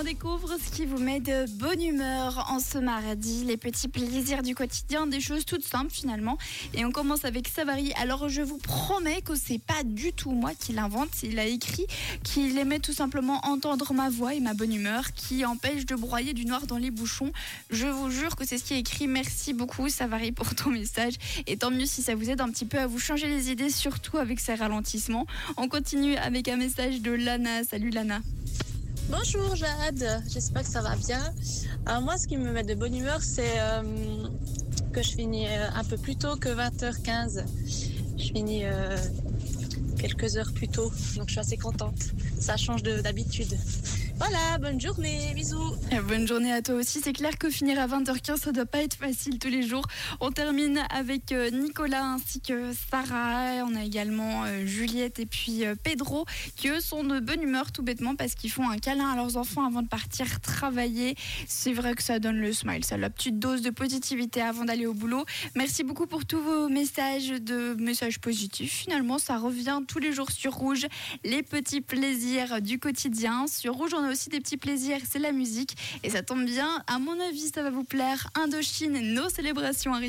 On découvre ce qui vous met de bonne humeur en ce mardi, les petits plaisirs du quotidien, des choses toutes simples finalement. Et on commence avec Savary. Alors je vous promets que c'est pas du tout moi qui l'invente. Il a écrit qu'il aimait tout simplement entendre ma voix et ma bonne humeur qui empêche de broyer du noir dans les bouchons. Je vous jure que c'est ce qui est écrit. Merci beaucoup Savary pour ton message. Et tant mieux si ça vous aide un petit peu à vous changer les idées, surtout avec ces ralentissements. On continue avec un message de Lana. Salut Lana. Bonjour Jade, j'espère que ça va bien. Alors moi, ce qui me met de bonne humeur, c'est euh, que je finis euh, un peu plus tôt que 20h15. Je finis euh, quelques heures plus tôt, donc je suis assez contente. Ça change de- d'habitude. Voilà, bonne journée, bisous. Euh, Bonne journée à toi aussi. C'est clair que finir à 20h15, ça doit pas être facile tous les jours. On termine avec euh, Nicolas ainsi que Sarah. On a également euh, Juliette et puis euh, Pedro qui eux sont de bonne humeur tout bêtement parce qu'ils font un câlin à leurs enfants avant de partir travailler. C'est vrai que ça donne le smile, ça la petite dose de positivité avant d'aller au boulot. Merci beaucoup pour tous vos messages de messages positifs. Finalement, ça revient tous les jours sur Rouge. Les petits plaisirs du quotidien. Sur Rouge, aussi des petits plaisirs, c'est la musique. Et ça tombe bien, à mon avis, ça va vous plaire. Indochine, nos célébrations arrivent.